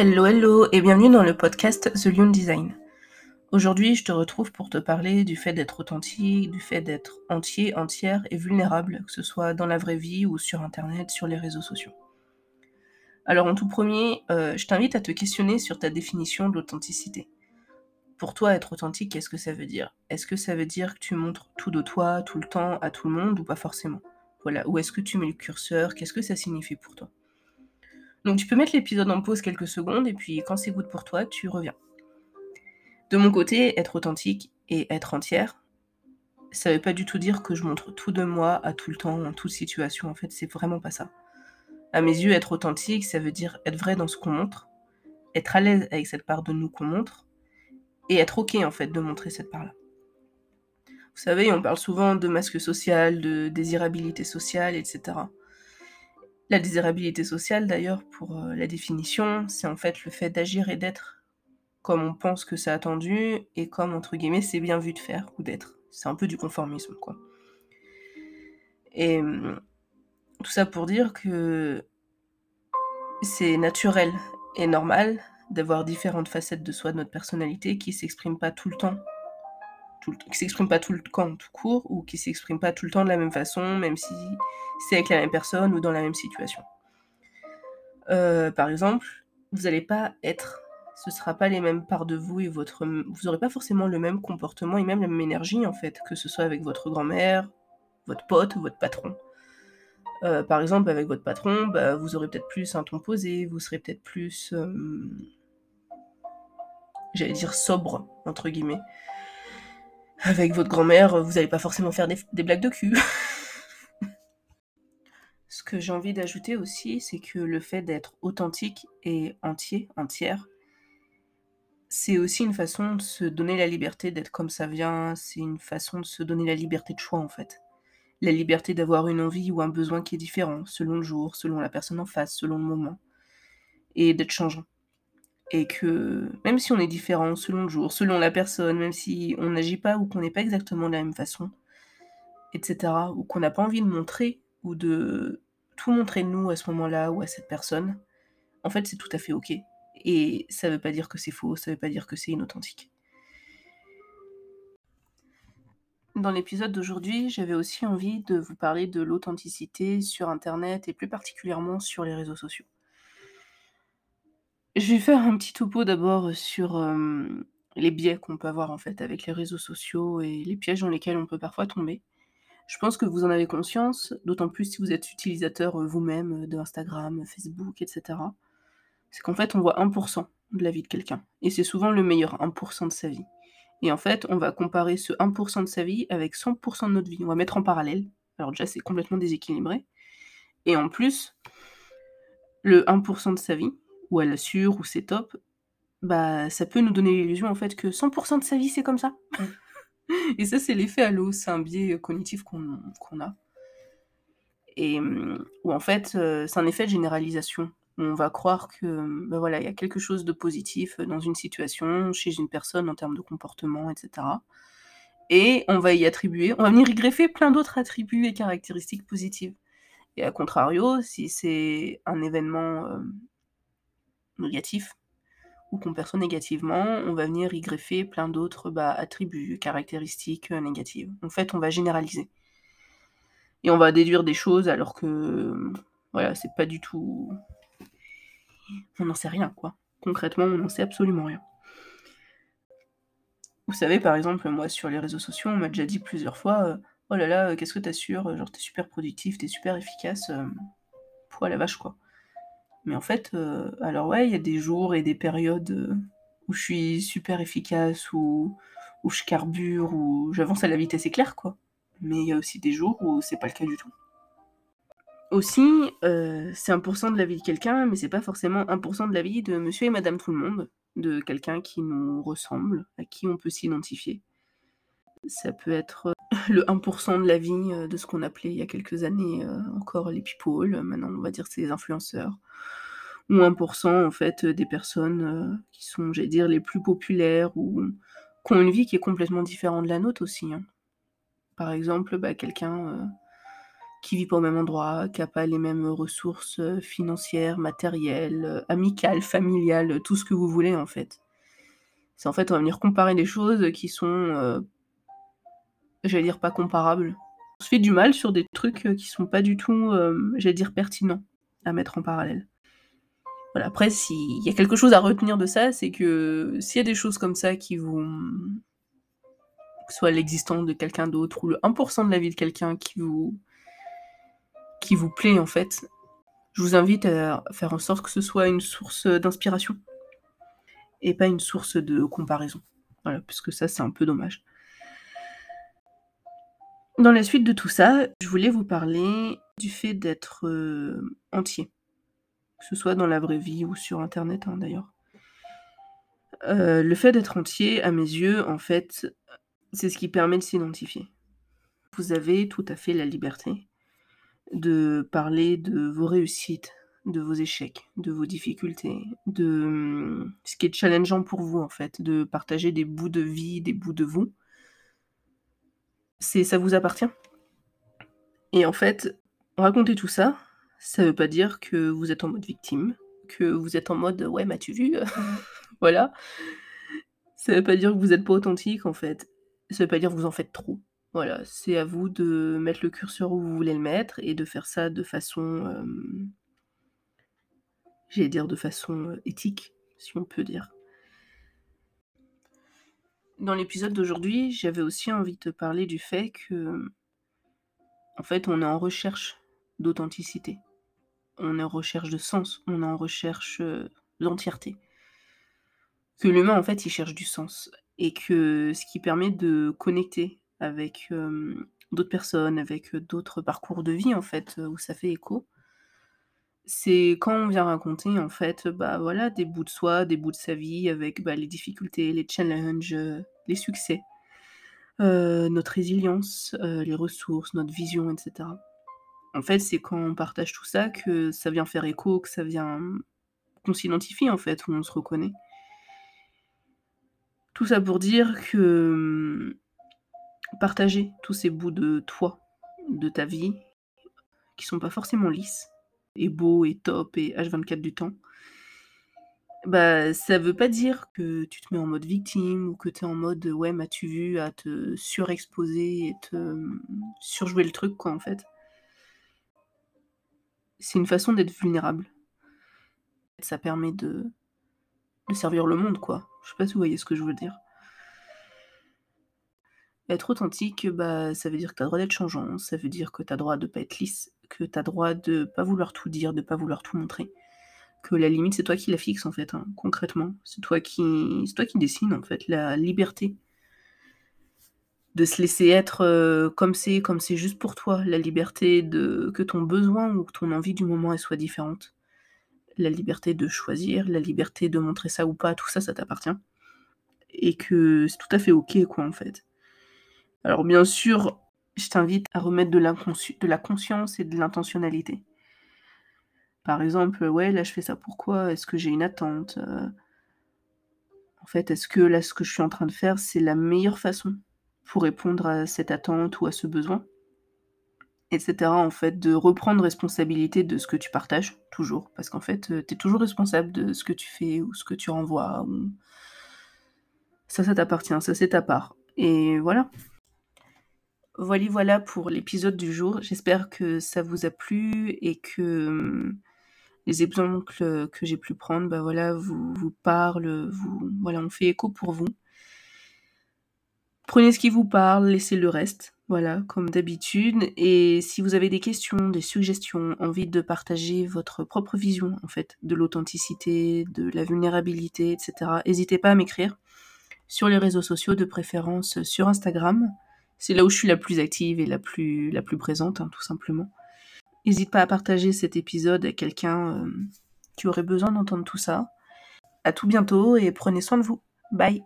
Hello, hello et bienvenue dans le podcast The Lune Design. Aujourd'hui, je te retrouve pour te parler du fait d'être authentique, du fait d'être entier, entière et vulnérable, que ce soit dans la vraie vie ou sur Internet, sur les réseaux sociaux. Alors en tout premier, euh, je t'invite à te questionner sur ta définition de l'authenticité. Pour toi, être authentique, qu'est-ce que ça veut dire? Est-ce que ça veut dire que tu montres tout de toi, tout le temps, à tout le monde ou pas forcément? Voilà, où est-ce que tu mets le curseur? Qu'est-ce que ça signifie pour toi? Donc tu peux mettre l'épisode en pause quelques secondes et puis quand c'est good pour toi, tu reviens. De mon côté, être authentique et être entière, ça veut pas du tout dire que je montre tout de moi à tout le temps, en toute situation. En fait, c'est vraiment pas ça. À mes yeux, être authentique, ça veut dire être vrai dans ce qu'on montre, être à l'aise avec cette part de nous qu'on montre, et être ok en fait de montrer cette part-là. Vous savez, on parle souvent de masque social, de désirabilité sociale, etc. La désirabilité sociale, d'ailleurs, pour euh, la définition, c'est en fait le fait d'agir et d'être comme on pense que c'est attendu et comme, entre guillemets, c'est bien vu de faire ou d'être. C'est un peu du conformisme, quoi. Et hum, tout ça pour dire que c'est naturel et normal d'avoir différentes facettes de soi, de notre personnalité, qui s'expriment pas tout le temps qui s'exprime pas tout le temps tout court ou qui s'exprime pas tout le temps de la même façon, même si c'est avec la même personne ou dans la même situation. Euh, par exemple, vous n'allez pas être, ce sera pas les mêmes parts de vous et votre, vous n'aurez pas forcément le même comportement et même la même énergie en fait, que ce soit avec votre grand-mère, votre pote ou votre patron. Euh, par exemple, avec votre patron, bah, vous aurez peut-être plus un ton posé, vous serez peut-être plus, j'allais dire sobre entre guillemets avec votre grand-mère, vous n'allez pas forcément faire des, blagues de cul. Ce que j'ai envie d'ajouter aussi, c'est que le fait d'être authentique et entier, entière, c'est aussi une façon de se donner la liberté d'être comme ça vient, c'est une façon de se donner la liberté de choix en fait. La liberté d'avoir une envie ou un besoin qui est différent, selon le jour, selon la personne en face, selon le moment, et d'être changeant et que même si on est différent selon le jour, selon la personne, même si on n'agit pas ou qu'on n'est pas exactement de la même façon, etc., ou qu'on n'a pas envie de montrer ou de tout montrer de nous à ce moment-là ou à cette personne, en fait c'est tout à fait ok. Et ça veut pas dire que c'est faux, ça veut pas dire que c'est inauthentique. Dans l'épisode d'aujourd'hui, j'avais aussi envie de vous parler de l'authenticité sur Internet et plus particulièrement sur les réseaux sociaux. Je vais faire un petit topo d'abord sur, les biais qu'on peut avoir en fait avec les réseaux sociaux et les pièges dans lesquels on peut parfois tomber. Je pense que vous en avez conscience, d'autant plus si vous êtes utilisateur, vous-même, de Instagram, Facebook etc. C'est qu'en fait, on voit 1% de la vie de quelqu'un et c'est souvent le meilleur 1% de sa vie et en fait, on va comparer ce 1% de sa vie avec 100% de notre vie. On va mettre en parallèle. Alors déjà, c'est complètement déséquilibré et en plus, le 1% de sa vie, ou elle assure, ou c'est top, bah ça peut nous donner l'illusion en fait que 100% de sa vie c'est comme ça. Mm. et ça c'est l'effet halo, c'est un biais cognitif qu'on a. Et mm, où en fait euh, c'est un effet de généralisation. On va croire que bah voilà, il y a quelque chose de positif dans une situation, chez une personne en termes de comportement, etc. Et on va y attribuer, on va venir y greffer plein d'autres attributs et caractéristiques positives. Et à contrario, si c'est un événement euh, négatif ou qu'on perçoit négativement, on va venir y greffer plein d'autres bah, attributs, caractéristiques euh, négatives. En fait, on va généraliser. Et on va déduire des choses alors que, voilà, c'est pas du tout. On n'en sait rien, quoi. Concrètement, on n'en sait absolument rien. Vous savez, par exemple, moi, sur les réseaux sociaux, on m'a déjà dit plusieurs fois euh, Oh là là, qu'est-ce que t'assures? Genre, t'es super productif, t'es super efficace. Euh, la vache, quoi. Mais en fait, euh, alors ouais, il y a des jours et des périodes euh, où je suis super efficace, où, où je carbure, où j'avance à la vitesse éclair, quoi. Mais il y a aussi des jours où c'est pas le cas du tout. Aussi, euh, c'est 1% de la vie de quelqu'un, mais c'est pas forcément 1% de la vie de monsieur et madame tout le monde, de quelqu'un qui nous ressemble, à qui on peut s'identifier. Ça peut être le 1% de la vie de ce qu'on appelait il y a quelques années encore les people, maintenant on va dire c'est les influenceurs ou 1% en fait des personnes euh, qui sont, j'allais dire, les plus populaires ou qui ont une vie qui est complètement différente de la nôtre aussi. Hein. Par exemple, bah, quelqu'un, euh, qui vit pas au même endroit, qui a pas les mêmes ressources euh, financières, matérielles, amicales, familiales, tout ce que vous voulez en fait. C'est en fait, on va venir comparer des choses qui sont, j'allais dire pas comparables. On se fait du mal sur des trucs qui sont pas du tout, j'allais dire pertinents à mettre en parallèle. Voilà, après, s'il y a quelque chose à retenir de ça, c'est que s'il y a des choses comme ça qui vous. que soit l'existence de quelqu'un d'autre ou le 1% de la vie de quelqu'un qui vous qui vous plaît en fait, je vous invite à faire en sorte que ce soit une source d'inspiration et pas une source de comparaison. Voilà, puisque ça c'est un peu dommage. Dans la suite de tout ça, je voulais vous parler du fait d'être euh, entier, que ce soit dans la vraie vie ou sur Internet hein, d'ailleurs. Euh, le fait d'être entier, à mes yeux, en fait, c'est ce qui permet de s'identifier. Vous avez tout à fait la liberté de parler de vos réussites, de vos échecs, de vos difficultés, de ce qui est challengeant pour vous en fait, de partager des bouts de vie, des bouts de vous. C'est ça vous appartient. Et en fait, raconter tout ça, ça veut pas dire que vous êtes en mode victime, que vous êtes en mode ouais, m'as-tu vu Voilà. Ça veut pas dire que vous êtes pas authentique en fait. Ça veut pas dire que vous en faites trop. Voilà, c'est à vous de mettre le curseur où vous voulez le mettre et de faire ça de façon, euh, j'allais dire de façon euh, éthique, si on peut dire. Dans l'épisode d'aujourd'hui, j'avais aussi envie de te parler du fait que, en fait, on est en recherche d'authenticité. On est en recherche de sens, on est en recherche euh, d'entièreté. Que l'humain, en fait, il cherche du sens. Et que ce qui permet de connecter avec d'autres personnes, avec d'autres parcours de vie en fait, où ça fait écho. C'est quand on vient raconter en fait, bah voilà, des bouts de soi, des bouts de sa vie, avec bah, les difficultés, les challenges, les succès, notre résilience, les ressources, notre vision, etc. En fait, c'est quand on partage tout ça que ça vient faire écho, que ça vient qu'on s'identifie en fait, où on se reconnaît. Tout ça pour dire que partager tous ces bouts de toi, de ta vie, qui sont pas forcément lisses, et beaux, et top, et H24 du temps, bah ça veut pas dire que tu te mets en mode victime ou que tu es en mode ouais m'as-tu vu à te surexposer et te surjouer le truc quoi en fait. C'est une façon d'être vulnérable. Ça permet de, de servir le monde quoi. Je sais pas si vous voyez ce que je veux dire. Être authentique, bah, ça veut dire que tu as le droit d'être changeant, ça veut dire que tu as le droit de pas être lisse, que tu as le droit de pas vouloir tout dire, de pas vouloir tout montrer. Que la limite, c'est toi qui la fixes, en fait, hein, concrètement. C'est toi qui c'est toi qui dessine, en fait, la liberté de se laisser être, euh, comme c'est, comme c'est juste pour toi. La liberté de que ton besoin ou que ton envie du moment, soit différente. La liberté de choisir, la liberté de montrer ça ou pas, tout ça, ça t'appartient. Et que c'est tout à fait OK, quoi, en fait. Alors bien sûr, je t'invite à remettre de, de la conscience et de l'intentionnalité. Par exemple, ouais, là je fais ça pourquoi? Est-ce que j'ai une attente? Euh? En fait, est-ce que là ce que je suis en train de faire, c'est la meilleure façon pour répondre à cette attente ou à ce besoin Etc. En fait, de reprendre responsabilité de ce que tu partages, toujours. Parce qu'en fait, euh, tu es toujours responsable de ce que tu fais ou ce que tu renvoies. Ça, ça t'appartient, ça c'est ta part. Et voilà. Voilà, voilà pour l'épisode du jour. J'espère que ça vous a plu et que hum, les exemples que j'ai pu prendre, bah voilà, vous, vous parlent, vous, voilà, on fait écho pour vous. Prenez ce qui vous parle, laissez le reste, voilà, comme d'habitude. Et si vous avez des questions, des suggestions, envie de partager votre propre vision, en fait, de l'authenticité, de la vulnérabilité, etc., n'hésitez pas à m'écrire sur les réseaux sociaux, de préférence sur Instagram. C'est là où je suis la plus active et la plus, la plus présente, hein, tout simplement. N'hésite pas à partager cet épisode à quelqu'un euh, qui aurait besoin d'entendre tout ça. À tout bientôt et prenez soin de vous. Bye